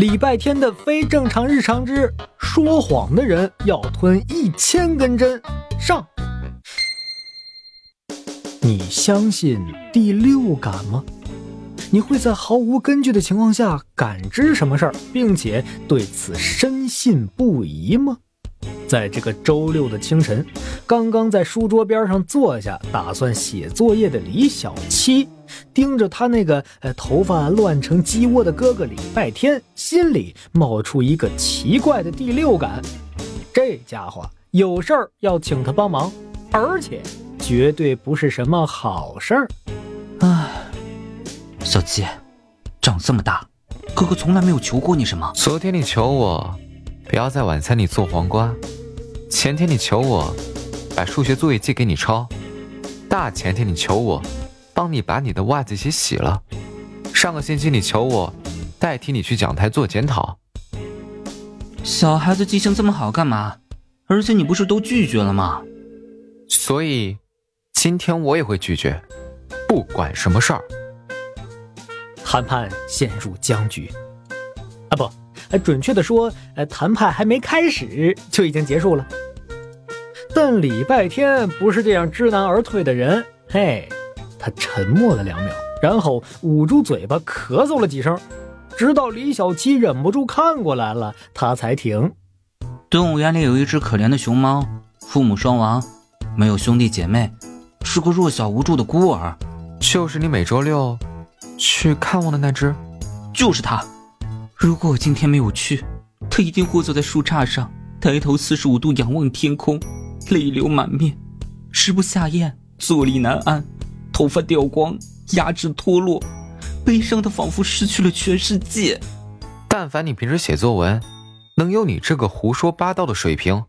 礼拜天的非正常日常之说谎的人要吞一千根针。上，你相信第六感吗？你会在毫无根据的情况下感知什么事儿，并且对此深信不疑吗？在这个周六的清晨，刚刚在书桌边上坐下，打算写作业的李小七，盯着他那个呃头发乱成鸡窝的哥哥礼拜天，心里冒出一个奇怪的第六感：这家伙有事儿要请他帮忙，而且绝对不是什么好事儿。唉，小七，长这么大，哥哥从来没有求过你什么。昨天你求我不要在晚餐里做黄瓜。前天你求我把数学作业借给你抄，大前天你求我帮你把你的袜子洗洗了，上个星期你求我代替你去讲台做检讨。小孩子记性这么好干嘛？而且你不是都拒绝了吗？所以今天我也会拒绝，不管什么事儿。谈判陷入僵局，啊不。呃，准确的说，呃，谈判还没开始就已经结束了。但礼拜天不是这样知难而退的人，嘿，他沉默了两秒，然后捂住嘴巴咳嗽了几声，直到李小七忍不住看过来了，他才停。动物园里有一只可怜的熊猫，父母双亡，没有兄弟姐妹，是个弱小无助的孤儿。就是你每周六去看望的那只，就是它。如果我今天没有去，它一定会坐在树杈上，抬头四十五度仰望天空，泪流满面，食不下咽，坐立难安，头发掉光，牙齿脱落，悲伤的仿佛失去了全世界。但凡你平时写作文，能有你这个胡说八道的水平？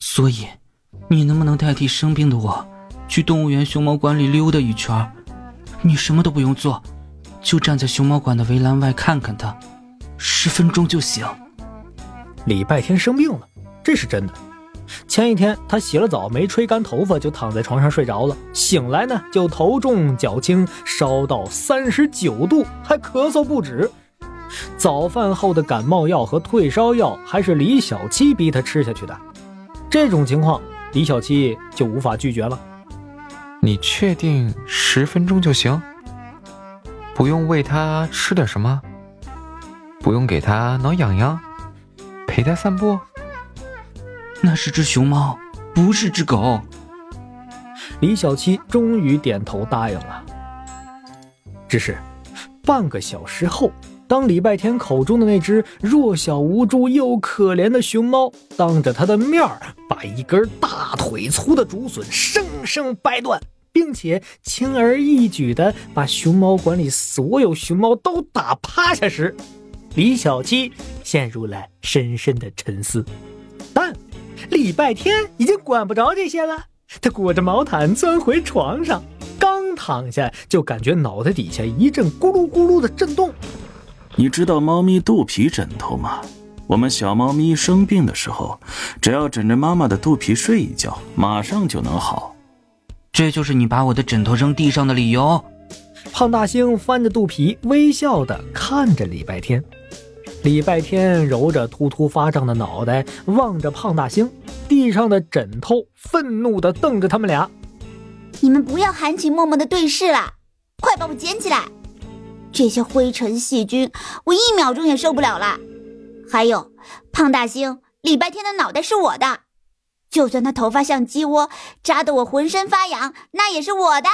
所以，你能不能代替生病的我，去动物园熊猫馆里溜达一圈？你什么都不用做。就站在熊猫馆的围栏外看看它，十分钟就行。礼拜天生病了，这是真的。前一天他洗了澡，没吹干头发就躺在床上睡着了。醒来呢，就头重脚轻，烧到三十九度，还咳嗽不止。早饭后的感冒药和退烧药还是李小七逼他吃下去的。这种情况，李小七就无法拒绝了。你确定十分钟就行？不用喂他吃点什么，不用给他挠痒痒，陪他散步。是只熊猫，不是只狗。李小七终于点头答应了。只是半个小时后，当礼拜天口中的那只弱小无助又可怜的熊猫当着他的面儿把一根大腿粗的竹笋生生掰断。并且轻而易举地把熊猫馆里所有熊猫都打趴下时，李小七陷入了深深的沉思。但礼拜天已经管不着这些了，他裹着毛毯钻回床上，刚躺下就感觉脑袋底下一阵咕噜咕噜的震动。你知道猫咪肚皮枕头吗？我们小猫咪生病的时候，只要枕着妈妈的肚皮睡一觉，马上就能好。这就是你把我的枕头扔地上的理由。胖大星翻着肚皮，微笑的看着礼拜天。礼拜天揉着突突发胀的脑袋，望着胖大星，地上的枕头，愤怒的瞪着他们俩。你们不要含情脉脉的对视了，快把我捡起来！这些灰尘细菌，我一秒钟也受不了了。还有，胖大星，礼拜天的脑袋是我的。就算他头发像鸡窝，扎得我浑身发痒，那也是我的。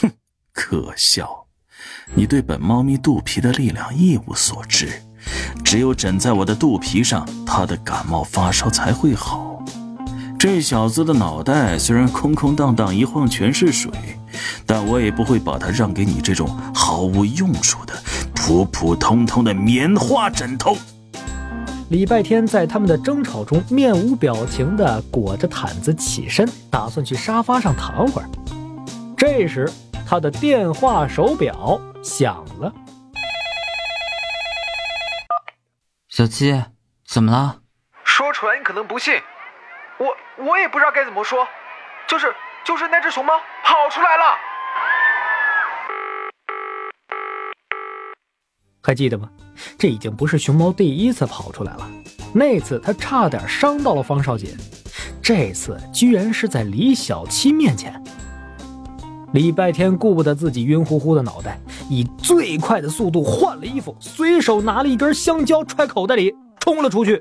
哼，可笑！你对本猫咪肚皮的力量一无所知，只有枕在我的肚皮上，他的感冒发烧才会好。这小子的脑袋虽然空空荡荡，一晃全是水，但我也不会把它让给你这种毫无用处的普普通通的棉花枕头。礼拜天在他们的争吵中，面无表情地裹着毯子起身，打算去沙发上躺会儿。这时，他的电话手表响了。小七，怎么了？说出来你可能不信，我我也不知道该怎么说，就是就是那只熊猫跑出来了。还记得吗？这已经不是熊猫第一次跑出来了，那次它差点伤到了方少锦，这次居然是在李小七面前。礼拜天顾不得自己晕乎乎的脑袋，以最快的速度换了衣服，随手拿了一根香蕉揣口袋里，冲了出去。